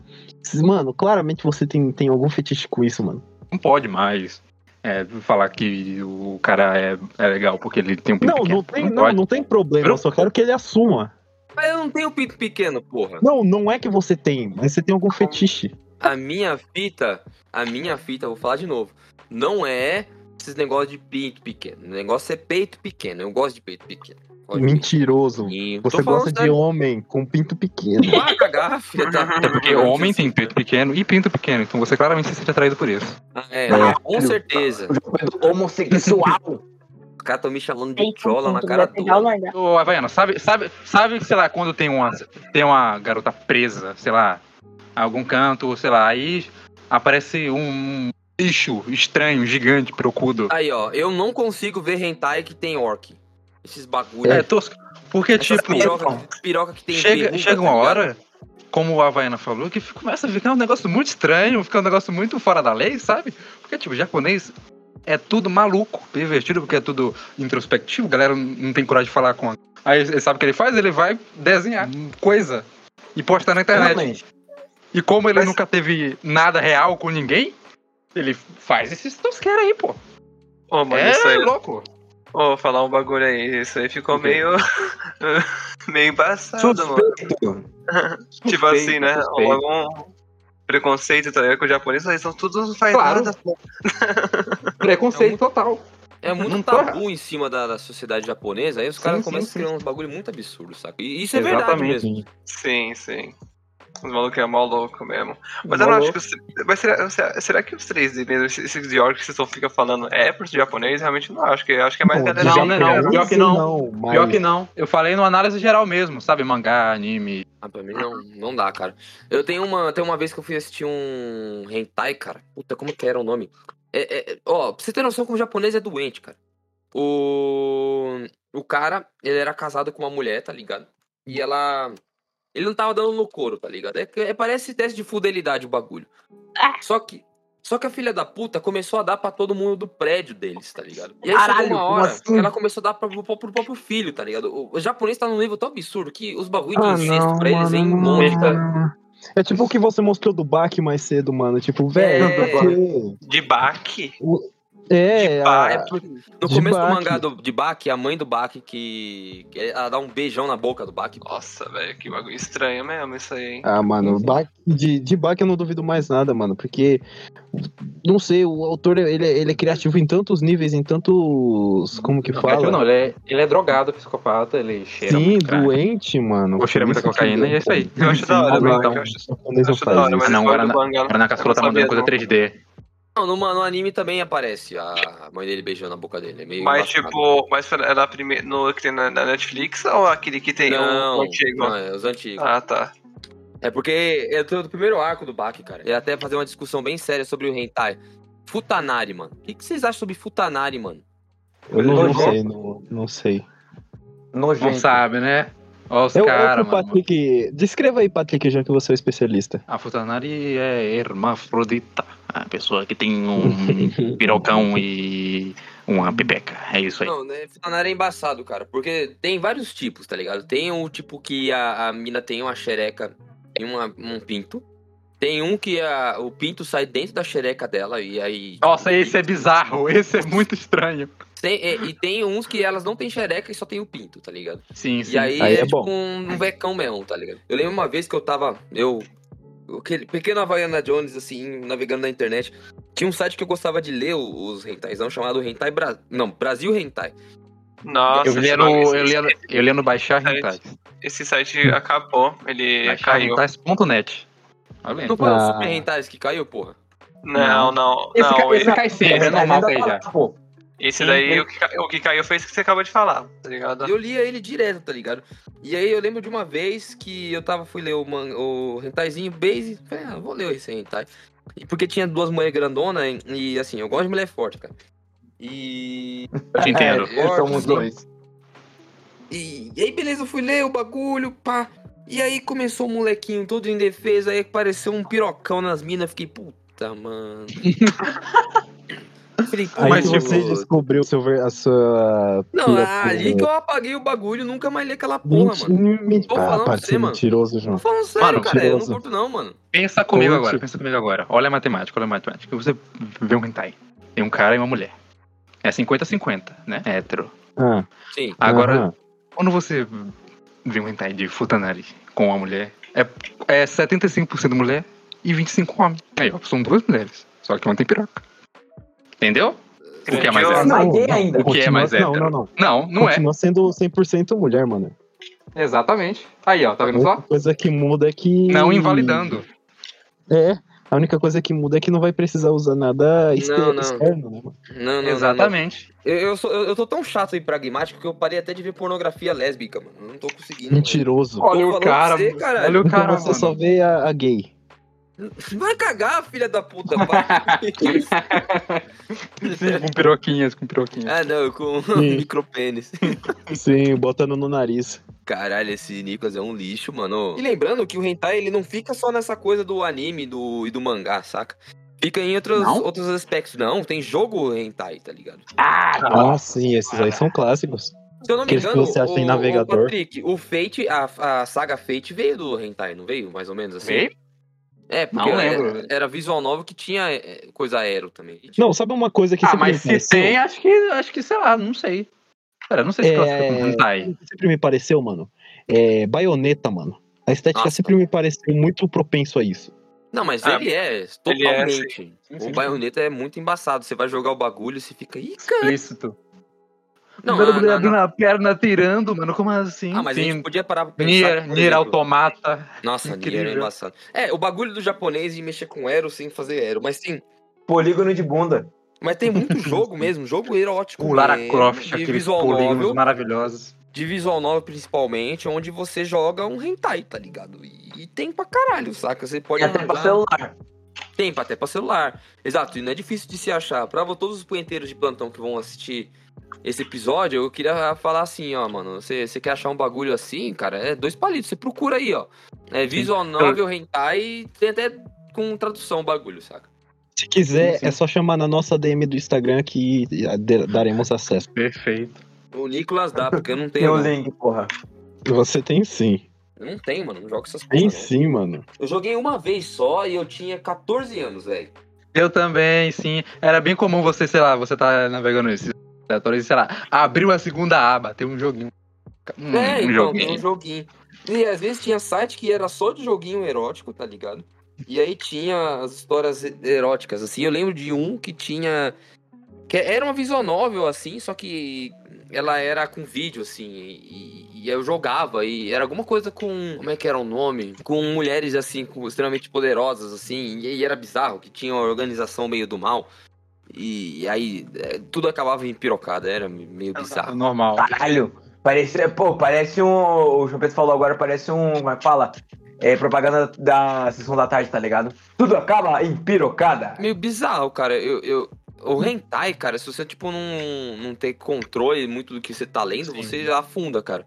Mano, claramente você tem, tem algum fetiche com isso, mano. Não pode mais. É, falar que o cara é, é legal porque ele tem um pinto Não, pequeno. não tem, não, pode. não tem problema. Eu só quero que ele assuma. Mas eu não tenho pinto pequeno, porra. Não, não é que você tem, mas você tem algum fetiche. A minha fita, a minha fita, vou falar de novo, não é esses negócios de pinto pequeno. O negócio é peito pequeno. Eu gosto de peito pequeno. De Mentiroso. peito pequeno. Você gosta de sério. homem com pinto pequeno. Ah, cagar, filha da- É porque homem tem peito pequeno e pinto pequeno, então você claramente se sente atraído por isso. Ah, É, É. com certeza. Do homossexual. Os caras estão me chamando de trola na cara vai pegar o dura. largar. Ô, Havaiana, sabe, sabe, sabe, sei lá, quando tem uma, tem uma garota presa, sei lá, em algum canto, sei lá, aí aparece um bicho estranho, gigante, procudo. Aí, ó, eu não consigo ver hentai que tem orc. Esses bagulho. É, tosco. Porque, Essas tipo, piroca, piroca que tem chega, chega tá uma ligado? hora, como a Havaiana falou, que começa a ficar um negócio muito estranho, fica um negócio muito fora da lei, sabe? Porque, tipo, japonês é tudo maluco, pervertido, porque é tudo introspectivo, a galera não tem coragem de falar com. a- Aí ele sabe o que ele faz? Ele vai desenhar coisa e postar na internet. Realmente. E como ele Mas- nunca teve nada real com ninguém, ele faz esses tosqueiros aí, pô. Ô, mano, é isso aí. louco. Ô, vou falar um bagulho aí. Isso aí ficou meio. meio embaçado, mano. Suspeito. Tipo assim, né? suspeito. Algum preconceito tá ligado, com o japonês, eles são tudo não faz Claro. nada. pô. Preconceito total. É muito Não tabu em cima da, da sociedade japonesa, aí os caras começam sim. a criar uns bagulho muito absurdo, saca? E isso é verdade Exatamente. mesmo. Sim, sim. Os malucos é mal louco mesmo. Mas eu não acho que os. Mas será, será, que os 3D mesmo, esses de orc que vocês ficam falando, é por japonês? Realmente não acho. Que, acho que é mais Não, galera Não, não é não. Pior que não. Não, mas... Pior que não. Eu falei no análise geral mesmo, sabe? Mangá, anime. Ah, pra mim não, não dá, cara. Eu tenho uma, tem uma vez que eu fui assistir um hentai, cara. Puta, como que era o nome? É, é, ó, pra você ter noção como o japonês é doente, cara. O, o cara, ele era casado com uma mulher, tá ligado? E ela, ele não tava dando no couro, tá ligado? É, é- parece teste de fidelidade o bagulho. Só que, só que a filha da puta começou a dar pra todo mundo do prédio deles, tá ligado? E aí Caralho, chegou uma hora assim? que ela começou a dar pra, pro, pro próprio filho, tá ligado? O, o japonês tá num nível tão absurdo que os bagulho de Ah, incesto não, pra eles não, monte, não. É tipo o que você mostrou do Bach mais cedo, mano. Tipo, velho, É. porque... De baque? É, Bah, a- É porque no de começo do Bach. mangá do, de Bach, a mãe do Bach que, que ela dá um beijão na boca do Bach. Nossa, velho, que bagulho estranho mesmo isso aí, hein? Ah, mano, Bach, de, de Bach eu não duvido mais nada, mano, porque, não sei, o autor, ele, é- ele é criativo em tantos níveis, em tantos, como que Não, fala? não, ele é, ele é drogado, psicopata, ele cheira Sim, doente, mano. Ou cheira Por muita cocaína e é isso aí. Eu acho da hora, então. Eu acho, O eu acho da hora, mas não, agora do Agora na caçula tá mandando coisa não. 3D. Não, no, no anime também aparece a mãe dele beijando a boca dele. É meio Mas embaçado. tipo, mas é na primeira, no que tem na, na Netflix ou aquele que tem o- não, o antigo? não, é os antigos. Ah, tá. É porque é do do primeiro arco do Bach, cara. E até fazer uma discussão bem séria sobre o hentai. Futanari, mano. O que, que vocês acham sobre Futanari, mano? Eu não, não sei, não, não sei. Nojento. Não sabe, né? Ó os caras, mano. Patrick, descreva aí, Patrick, já que você é o especialista. A Futanari é hermafrodita. A pessoa que tem um pirocão e uma pepeca. É isso aí. Não, né? É embaçado, cara. Porque tem vários tipos, tá ligado? Tem um tipo que a, a mina tem uma xereca e uma, um pinto. Tem um que a, o pinto sai dentro da xereca dela e aí. Nossa, esse é bizarro. Esse é muito estranho. Tem- e, e tem uns que elas não tem xereca e só tem o pinto, tá ligado? Sim, sim. E aí, Aí é, é tipo bom. um, um vecão mesmo, tá ligado? Eu lembro uma vez que eu tava. Eu. Aquele pequeno Havaiana Jones, assim, navegando na internet. Tinha um site que eu gostava de ler os rentaizão chamado Hentai Brasil. Não, Brasil Hentai. Nossa, eu, lia no, eu, lia, eu lia no Baixar. Hentai. Esse site acabou, ele caiu. Baixarrentais.net. Tá? Não foi o Ah. Super Hentais que caiu, porra? Não, não, Esse, não. ca- esse esse, cai sempre, é normal cair já. Pô, esse daí, o que, o que caiu foi isso que você acabou de falar, tá ligado? Eu lia ele direto, tá ligado? E aí eu lembro de uma vez que eu tava, fui ler o, man, o Hentaizinho base. Falei, ah, vou ler esse Hentai. E porque tinha duas mulheres grandonas e, assim, eu gosto de mulher forte, cara. E. Eu te entendo. É, eles somos Sim. dois. E, e aí, beleza, eu fui ler o bagulho, pá. E aí começou o molequinho todo indefeso, aí apareceu um pirocão nas minas, fiquei, puta, mano. Aí Mas, puta. você descobriu seu, a sua... Não, ali que eu apaguei o bagulho, nunca mais li aquela porra, Menti- mano. menti- Tô falando Ah, pra você, mano. mentiroso, Tô João. falando sério, Mano, cara, eu não curto não, mano. Pensa comigo Conte. agora, pensa comigo agora. Olha a matemática, olha a matemática. Você vê um hentai. Tem um cara e uma mulher. É 50-50, né? É hétero. Ah, Sim. Agora, aham. quando você vê um hentai de Futanari com uma mulher, é, é 75% mulher e 25% homem. Aí, ó, são duas mulheres. Só que uma tem piroca. Entendeu? O que é mais hétero? Não, gay ainda. O que é Continua- mais Não, hétero? não, não. Não, não é. Continua sendo 100% mulher, mano. Exatamente. Aí, ó, tá A vendo única só? coisa que muda é que... Não invalidando. É, a única coisa que muda é que não vai precisar usar nada exter- Não, não. externo, né? mano? Não, não, não, Exatamente. não. Eu, eu, sou, eu, eu tô tão chato e pragmático que eu parei até de ver pornografia lésbica, mano. Não tô conseguindo. Mentiroso. Olha o falando cara, você, caralho. olha o Então cara, você só mano. vê a, a gay. Vai cagar, filha da puta. Sim, com piroquinhas, com piroquinhas. ah, não, com micropênis. Sim, botando no nariz. Caralho, esse Nicolas é um lixo, mano. E lembrando que o hentai, ele não fica só nessa coisa do anime do, e do mangá, saca? Fica em outros, Não? outros aspectos. Não, tem jogo hentai, tá ligado? Ah, sim, esses aí são clássicos. Se eu não me Aqueles que engano, você acha em o, navegador. o Patrick, o Fate, a, a saga Fate veio do hentai, não veio? Mais ou menos assim? Veio? É, porque Não era, lembro. era visual novel que tinha é, coisa aero também. Tinha- Não, sabe uma coisa que Ah, sempre mas me se pareceu? tem, acho que, acho que, sei lá, não sei. Cara, não sei se É, classifica como hentai. sempre me pareceu, mano. É baioneta, mano. A estética Nossa. sempre me pareceu muito propenso a isso. Não, mas Ah, ele é ele é, totalmente. o baioneta é muito embaçado. Você vai jogar o bagulho e você fica. Ih, cara. Explícito. Não, Dando na- boleadinha na- na perna, tirando, mano. Como assim? Ah, mas a Sim. gente podia parar pra pensar. Nier, Nier Automata. Nossa, Nier Incrível. é embaçado. É, o bagulho do japonês de mexer com aero sem fazer aero. Mas sim, Polígono de bunda. mas tem muito jogo mesmo, jogo erótico. O Lara mesmo, Croft, de aqueles visual polígonos novel, maravilhosos. de visual novel principalmente, onde você joga um hentai, tá ligado? E, e tem pra caralho, saca? Você pode E até pra celular. Tem até pra celular. Exato, e não é difícil de se achar. Pra todos os punheteiros de plantão que vão assistir esse episódio, eu queria falar assim, ó, mano. Você você quer achar um bagulho assim, cara? É dois palitos. Você procura aí, ó. É visual novel, hentai, tem até com tradução o bagulho, saca? Se quiser, Sim, sim. é só chamar na nossa DM do Instagram que de- daremos acesso. Perfeito. O Nicolas dá, porque eu não Tem tenho. o não. link, porra. Você tem sim. Eu não tenho, mano. Não jogo essas Tem coisas. não. sim, mano. Eu joguei uma vez só e eu tinha 14 anos, velho. Eu também, sim. Era bem comum você, sei lá, você tá navegando nesses aleatórios e, sei lá, abriu a segunda aba, tem um joguinho. Um, é, um então, joguinho. tem um joguinho. E às vezes tinha site que era só de joguinho erótico, tá ligado? E aí tinha as histórias eróticas, assim. Eu lembro de um que tinha. Que era uma visual novel, assim, só que ela era com vídeo, assim. E, e eu jogava, e era alguma coisa com. Como é que era o nome? Com mulheres, assim, com- extremamente poderosas, assim. E, e era bizarro, que tinha uma organização meio do mal. E, e aí é, tudo acabava em pirocada, era meio bizarro. Normal. Caralho. Parece, pô, parece um. O João Pedro falou agora, parece um. Como é que fala? É propaganda da sessão da tarde, tá ligado? Tudo acaba em pirocada. meio bizarro, cara. Eu, eu, o hentai, cara, se você, tipo, não, não ter controle muito do que você tá lendo, Sim. você afunda, cara.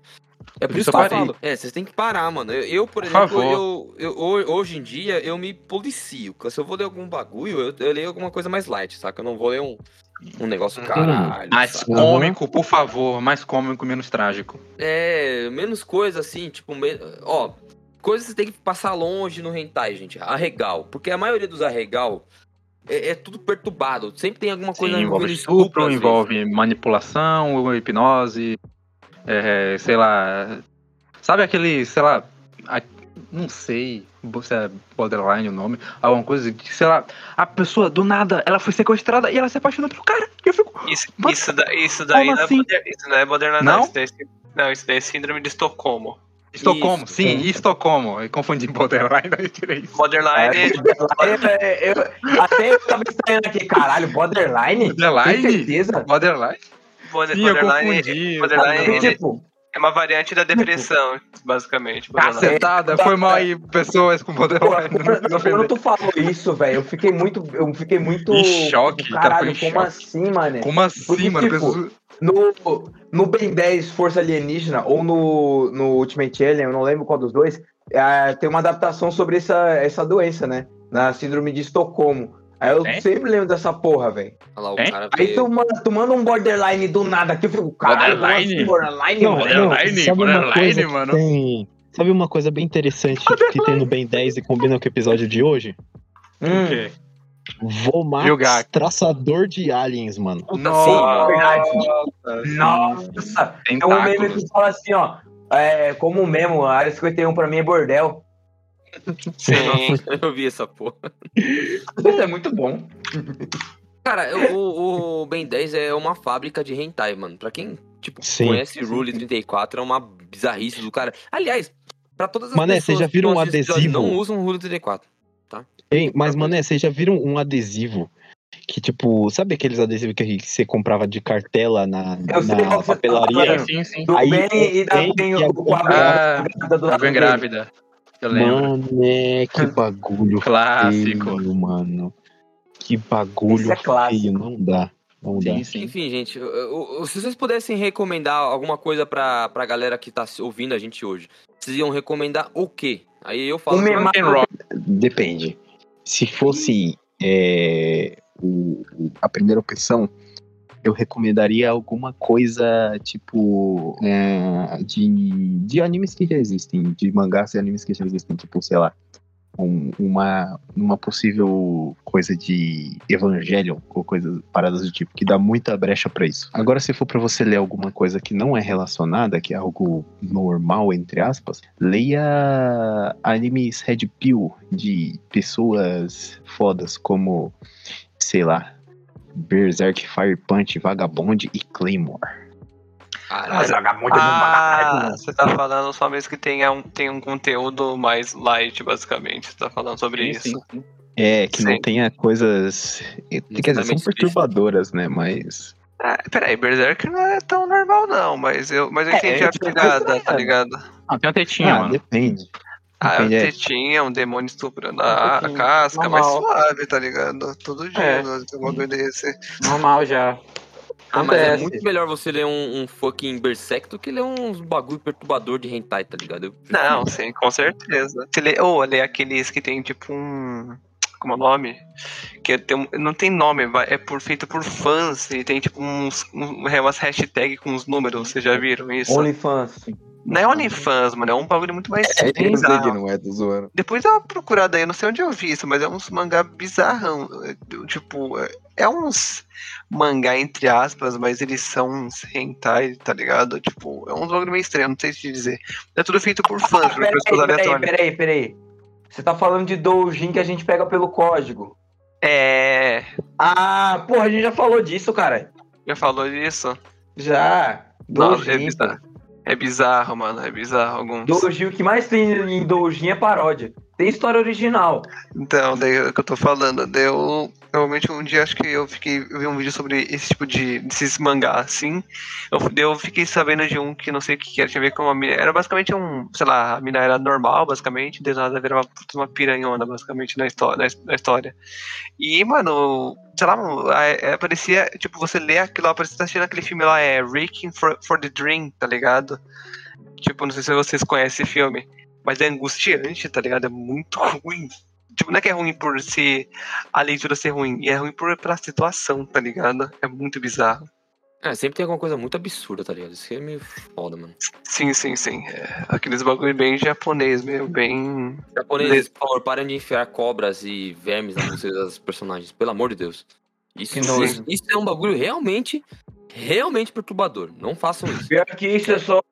É por Isso isso que eu eu parei. falo. É, vocês têm que parar, mano. Eu, eu, por Por exemplo, eu, eu, ho- hoje em dia, eu me policio. Se eu vou ler algum bagulho, eu, eu leio alguma coisa mais light, saca? Eu não vou ler um, um negócio caralho. Mais saca? cômico, por favor. Mais cômico, menos trágico. É, menos coisa assim, tipo, me- ó, coisas que você tem que passar longe no hentai, gente. Arregal. Porque a maioria dos arregal é, é tudo perturbado. Sempre tem alguma coisa Sim, envolve estupro, envolve manipulação, hipnose, é, sei lá. Sabe aquele, sei lá, a- não sei se é borderline o nome, alguma coisa que, sei lá, a pessoa do nada, ela foi sequestrada e ela se apaixonou pelo cara. E eu fico, Isso, Mas isso, da- isso daí não, assim? é border, isso não é borderline, Não? não. Isso daí, é não, isso daí é síndrome de Estocolmo. Estocolmo, Isso, sim, Estocolmo. Eu confundi borderline, aí eu tirei isso. Borderline é, É, eu- até eu tava estranhando aqui, caralho, borderline? Borderline? Certeza? Borderline? Borderline, confundi. borderline confundi. tipo, é uma variante da depressão, basicamente. borderline. Cacetada, foi mal aí, pessoas com borderline. Quando, tu falou isso, velho, eu fiquei muito. Eu fiquei muito. Em choque, cara, Caralho, como choque. assim, mano? Como assim, Porque, mano? tipo, Pessoa- No, no Ben 10 Força Alienígena ou no, no Ultimate Alien, eu não lembro qual dos dois, é, tem uma adaptação sobre essa, essa doença, né? Na síndrome de Estocolmo. Aí eu É? sempre lembro dessa porra, velho. Cara Aí tu manda, tu manda um borderline do nada aqui, eu fico, caralho, como Borderline? assim, borderline, Não, mano? Borderline, sabe uma borderline, mano. tem. Sabe uma coisa bem interessante que tem no Ben 10 e combina com o episódio de hoje? Hum, O quê? Vomax, Jogar. traçador de aliens, mano. Nossa, verdade. Nossa, é um meme que fala assim, ó. É, como mesmo, a área 51 pra mim é bordel. Sim. Eu vi essa porra. Isso é muito bom. Cara, o, o Ben 10 é uma fábrica de hentai, mano. Pra quem, tipo, Sim. conhece Rule 34, é uma bizarrice do cara. Aliás, pra todas as Mané, pessoas já que viram não um adesivo? Não usam Rule 34. Hein, mas, mané, vocês já viram um adesivo que, tipo, sabe aqueles adesivos que você comprava de cartela na, sei na tá papelaria? Sim, sim. Do Aí bem e da tem bem que o com a Ah, grávida do Tá lado bem dele. grávida. Eu lembro. Mané, que bagulho Clássico. feio, mano. Que bagulho é clássico. feio, não dá. Não dá. Sim, sim. Enfim, gente, eu- eu- se vocês pudessem recomendar alguma coisa pra, pra galera que tá ouvindo a gente hoje, vocês iam recomendar o quê? Aí eu falo. Mema- Rock. Depende. Se fosse é, o- o- a primeira opção, eu recomendaria alguma coisa tipo é, de, de animes que já existem, de mangás e animes que já existem, tipo, sei lá, um- uma, uma possível coisa de Evangelion ou coisas paradas do tipo, que dá muita brecha pra isso. Agora, se for pra você ler alguma coisa que não é relacionada, que é algo normal, entre aspas, leia animes Red Pill de pessoas fodas como, sei lá, Berserk, Fire Punch, Vagabond e Claymore. Caralho. muito no Ah, bagulho. você tá falando só mesmo que tenha um, tem um conteúdo mais light, basicamente. Você tá falando sobre Sim, isso. sim. É, que não Sim. tenha coisas. Quer dizer, são Extremamente perturbadoras, né? Mas. Ah, peraí, Berserk não é tão normal, não, mas eu, mas eu É, entendi é a pegada, tá ligado? Não, tem uma tetinha, Ah, mano. depende. Ah, você tinha um demônio estuprando a, a casca, mas normal. suave, tá ligado? Todo dia, É. né, um bagulho desse. Normal já. Ah, mas é muito melhor você ler um, um fucking Berserk do que ler uns bagulho perturbador de hentai, tá ligado? Eu- Não, sim, com certeza. Lê, ou lê aqueles que tem tipo um. Como é o nome? Que tem, não tem nome, é por, feito por fãs e tem tipo uns, um, umas hashtags com os números, vocês já viram isso? OnlyFans. Não é OnlyFans, mano, é um bagulho muito mais É, eu sei que bizarro. não é, tô zoando. Depois dá uma procurada aí, eu não sei onde eu vi isso, mas é uns mangá bizarrão. é, Tipo, é- é uns mangá entre aspas, mas eles são uns hentai, tá ligado? Tipo, é um bagulho meio estranho, não sei te dizer. É tudo feito por fãs, por Peraí, pessoas peraí, aleatórias. peraí, peraí. Você tá falando de doujin que a gente pega pelo código. É. Ah, porra, a gente já falou disso, cara. Já falou disso? Já. Não, é Doujin. bizarro. É bizarro, mano, é bizarro alguns. Doujin, o que mais tem em doujin é paródia. Tem história original. Então, daí é o que eu tô falando. Daí eu, realmente um dia acho que eu fiquei. Eu vi um vídeo sobre esse tipo de. desses mangá assim. Eu, eu fiquei sabendo de um que não sei o que que era, tinha a ver com uma mina. Era basicamente um. Sei lá, a mina era normal, basicamente, de nada virava puta uma piranhona, basicamente, na história. Na, história. E, mano, sei lá, mano, é. Tipo, você lê aquilo lá, parecia que tá assistindo aquele filme lá, é Reaching for, for the Dream, tá ligado? Tipo, não sei se vocês conhecem esse filme. Mas é angustiante, tá ligado? É muito ruim. Tipo, não é que é ruim por ser a leitura ser ruim, e é ruim por, pela situação, tá ligado? É muito bizarro. É, sempre tem alguma coisa muito absurda, tá ligado? Isso que é meio foda, mano. Sim, sim, sim. É, aqueles bagulho bem japonês mesmo, bem. Japoneses, por favor, parem de enfiar cobras e vermes na música das personagens, pelo amor de Deus. Isso, nojo. isso, isso é um bagulho realmente, realmente perturbador. Não façam isso. Pior que isso é só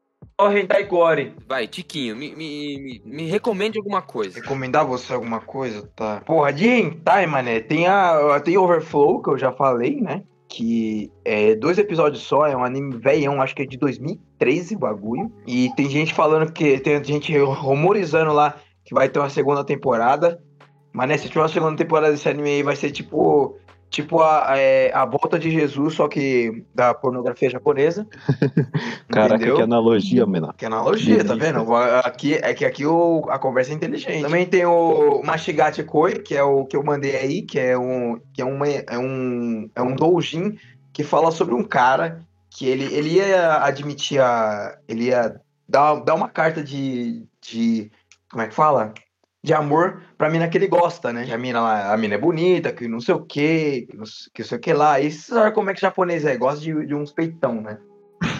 só hentai gore. Vai, Tiquinho, me, me, me, me recomende alguma coisa. Recomendar você alguma coisa, tá? Porra, de hentai, mané, tem a tem Overflow, que eu já falei, né? Que é dois episódios só, é um anime velhão, acho que é de 2013 o bagulho. E tem gente falando que tem gente rumorizando lá que vai ter uma segunda temporada. Mas né, se tiver uma segunda temporada desse anime aí, vai ser tipo. Tipo a, é, a volta de Jesus, só que da pornografia japonesa. Caraca, Entendeu? que analogia, mano. Que analogia, tá vendo? Aqui, é que aqui o, a conversa é inteligente. Também tem o Mashigate Koi, que é o que eu mandei aí, que é um que é, uma, é um é um doujin que fala sobre um cara que ele, ele ia admitir a ele ia dar, dar uma carta de, de como é que fala? De amor pra mina que ele gosta, né? Que a mina lá, a mina é bonita, que não sei o que, que não sei- que não sei o que lá. E você sabe como é que japonês é, gosta de, de uns peitão, né?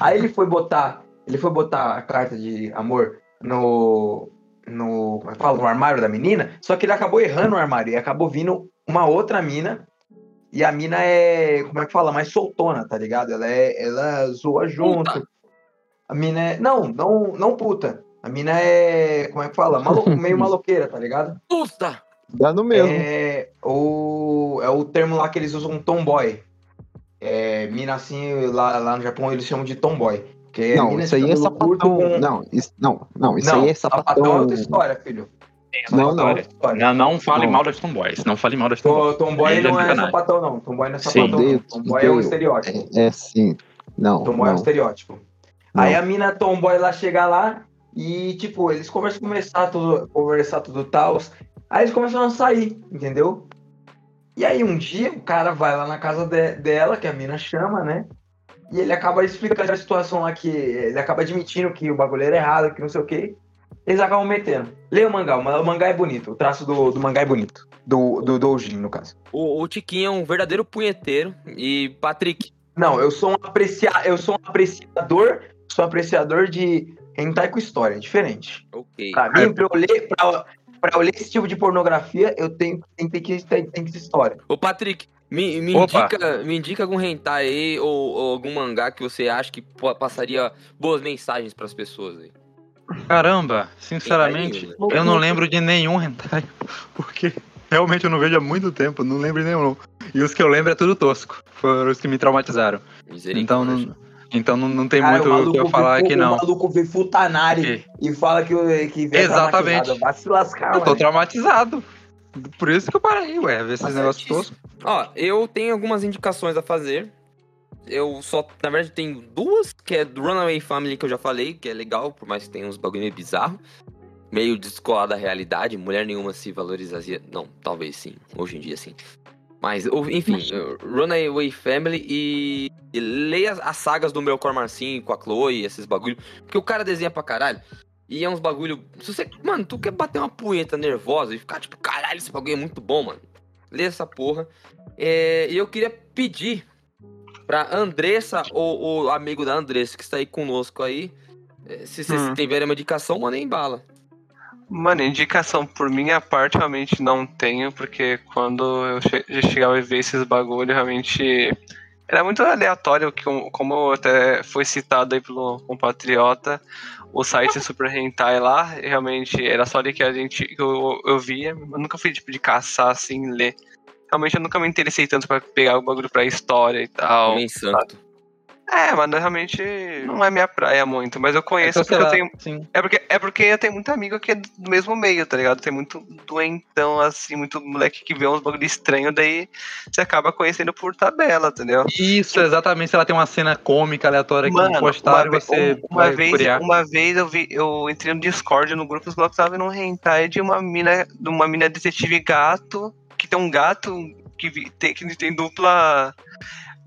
Aí ele foi botar, ele foi botar a carta de amor no no, como é que fala? no armário da menina, só que ele acabou errando o armário e acabou vindo uma outra mina. E a mina é, como é que fala, mais soltona, tá ligado? Ela é, ela zoa junto. Puta. A mina é, não, não, não puta. A mina é, como é que fala? Meio maloqueira, tá ligado? Puta! Dá no mesmo. É o, é o termo lá que eles usam tomboy. É, mina assim, lá, lá no Japão eles chamam de tomboy. Que é não, mina isso aí é sapatão. com- Não, isso, não, não, isso não, aí é sapatão é sapatão. outra história, filho. Não, não. É outra história. Não, não fale Não. mal das tomboys. Não fale mal das tomboys. To- Tomboy é não é sapatão, não. Tomboy não é Sim. sapatão, não. Odeio, Tomboy é um estereótipo. É, é sim. Não, Tomboy é um não. estereótipo. Não. Aí a mina tomboy lá chega lá e, tipo, eles começam a conversar tudo, conversar tudo tal. Aí eles começam a sair, entendeu? E aí um dia o cara vai lá na casa de- dela, que a mina chama, né? E ele acaba explicando a situação lá que ele acaba admitindo que o bagulho era errado, que não sei o quê. Eles acabam metendo. Lê o mangá, o ma- o mangá é bonito, o traço do, do mangá é bonito. Do, do Doujin, no caso. O, o Tiquinho é um verdadeiro punheteiro. E, Patrick, Não, eu sou um aprecia... eu sou um apreciador, sou apreciador de hentai com história, é diferente. ok. Pra mim, pra eu ler, pra, pra eu ler esse tipo de pornografia, eu tenho, tem que tem que ter história. Ô, Patrick, me, me, Opa. indica, me indica algum hentai aí ou, ou algum mangá que você acha que passaria boas mensagens pras pessoas aí. Caramba, sinceramente, Hentai eu não lembro de nenhum hentai. Porque realmente eu não vejo há muito tempo, não lembro de nenhum. E os que eu lembro é tudo tosco. Foram os que me traumatizaram. Misericórdia. Então não, Então não, não tem Cara, muito o que eu vê- falar aqui, o não. maluco vê Futanari e fala que, que vê Exatamente. Vai se lascar, Eu tô mano. traumatizado. Por isso que eu parei, ué, ver esses Tá negócios toscos. Ó, eu tenho algumas indicações a fazer. Eu só, na verdade, tenho duas, que é do Runaway Family, que eu já falei, que é legal, por mais que tenha uns bagulho meio bizarro. Meio descolado da realidade, mulher nenhuma se valorizaria. Não, talvez sim, hoje em dia sim. Mas, enfim, Runaway Family e, e leia as- as sagas do meu Marcinho com a Chloe, esses bagulho. Porque o cara desenha pra caralho. E é uns bagulho. Se você. Mano, tu quer bater uma punheta nervosa e ficar tipo, caralho, esse bagulho é muito bom, mano. Lê essa porra. É, E eu queria pedir pra Andressa, ou o amigo da Andressa que está aí conosco aí. é, Se vocês Hum. tiverem uma indicação, mandem bala. Mano, indicação por minha parte realmente não tenho, porque quando eu che já chegava a ver esses bagulho, realmente era muito aleatório, que, como até foi citado aí pelo compatriota, o site Super Hentai lá, realmente era só ali que a gente que eu, eu via, eu nunca fui tipo de caçar assim, ler. Realmente eu nunca me interessei tanto pra pegar o bagulho pra história e tal. Nem santo. É, mano, realmente não é minha praia muito, mas eu conheço Então, sei porque eu tenho. sim. É porque, é porque eu tenho muito amigo que é do mesmo meio, tá ligado? Tem muito doentão, assim, muito moleque que vê uns bagulho estranho, daí você acaba conhecendo por tabela, entendeu? Isso, exatamente. Se ela tem uma cena cômica aleatória que Mano, não postaram, ve- você uma vai vez, curiar. uma vez eu vi, eu entrei no Discord no grupo, os blocos estavam vendo um hentai de uma mina, de uma mina detetive gato, que tem um gato que tem, que tem dupla,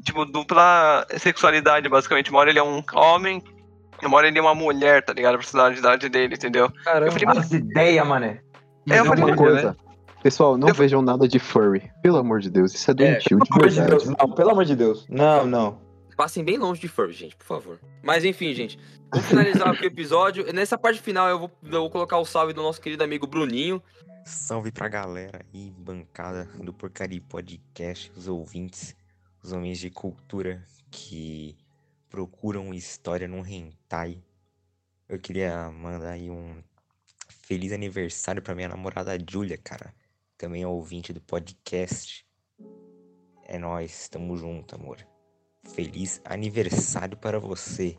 tipo, dupla sexualidade, basicamente. Uma hora ele é um homem, uma hora ele é uma mulher, tá ligado? A personalidade dele, entendeu? Caramba. Eu falei, mano, As ideias, mané. É, eu Mas falei, Uma coisa. Pessoal, não vejam nada de furry. Pelo amor de Deus, isso é doentio, amor de verdade. Deus, não, pelo amor de Deus. Não, não. Passem bem longe de furry, gente, por favor. Mas enfim, gente. Vamos finalizar aqui o episódio. Nessa parte final eu vou, eu vou colocar o salve do nosso querido amigo Bruninho. Salve pra galera aí, bancada do Porcaria Podcast, os ouvintes, os homens de cultura que procuram história no hentai. Eu queria mandar aí um feliz aniversário pra minha namorada Julia, cara. Também é ouvinte do podcast. É nóis, tamo junto, amor. Feliz aniversário para você.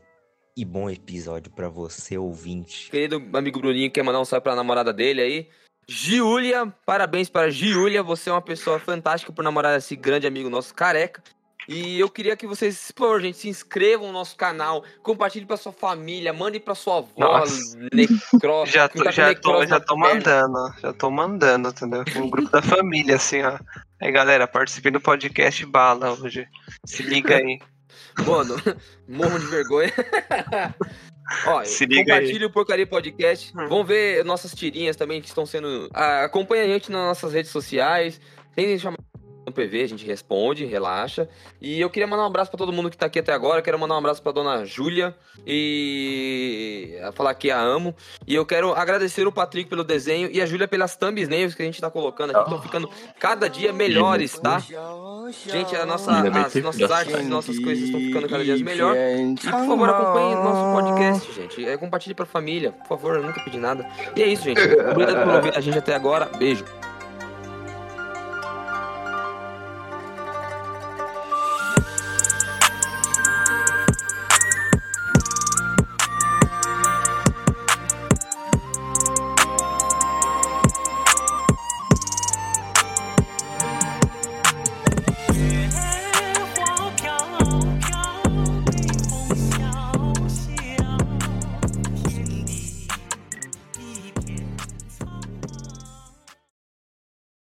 E bom episódio pra você, ouvinte. Querido amigo Bruninho quer mandar um salve pra namorada dele aí. Giulia, parabéns para Giulia. Você é uma pessoa fantástica por namorar esse grande amigo nosso careca. E eu queria que vocês, por favor, gente, se inscrevam no nosso canal, compartilhe pra sua família, mande pra sua avó, Nossa. necro, Já tô, tá já tô, já tô perna. mandando, já tô mandando, entendeu? Um grupo da família, assim, ó. Aí, galera, participei do podcast Bala hoje. Se liga aí. Mano, morro de vergonha. Ó, Se liga aí. compartilhe o Porcaria Podcast. Hum. Vão ver nossas tirinhas também que estão sendo. Ah, acompanha a gente nas nossas redes sociais. Tem chamar no PV, a gente responde, relaxa. E eu queria mandar um abraço pra todo mundo que tá aqui até agora. Quero mandar um abraço pra dona Júlia e falar que a amo. E eu quero agradecer o Patrick pelo desenho e a Júlia pelas thumbnails que a gente tá colocando aqui. Estão ficando cada dia melhores, tá? Gente, a nossa, as nossas artes, as nossas coisas estão ficando cada dia melhor. E por favor, acompanhe nosso podcast, gente. É, compartilhe pra família, por favor, eu nunca pedi nada. E é isso, gente. Obrigado por ouvir a gente até agora. Beijo.